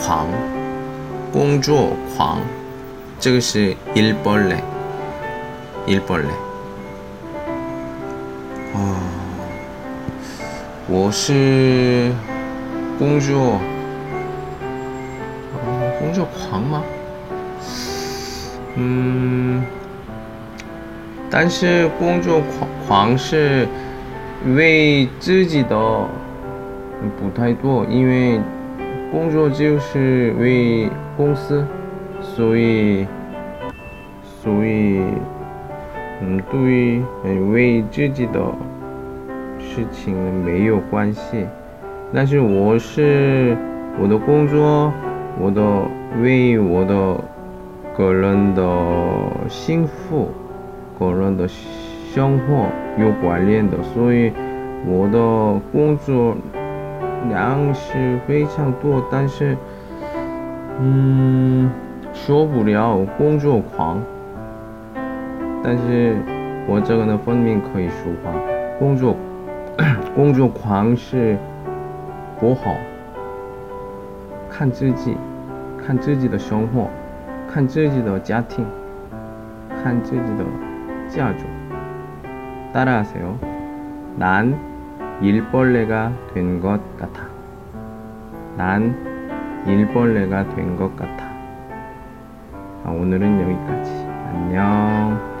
狂，工作狂，这个是일벌레일벌레哦，我是工作，工作狂吗？嗯，但是工作狂狂是为自己的不太多，因为 工作就是为公司，所以所以嗯，对为自己的事情没有关系。但是我是我的工作，我的为我的个人的幸福、个人的生活有关联的，所以我的工作量是非常多，但是嗯，说不了工作狂。但是我这个呢，分明可以说话，工作工作狂是。活好，看自己，看自己的生活，看自己的家庭，看自己的家族。따라하세요난 일벌레가 된 것 같아 난 일벌레가 된 것 같아오늘은 여기까지 안녕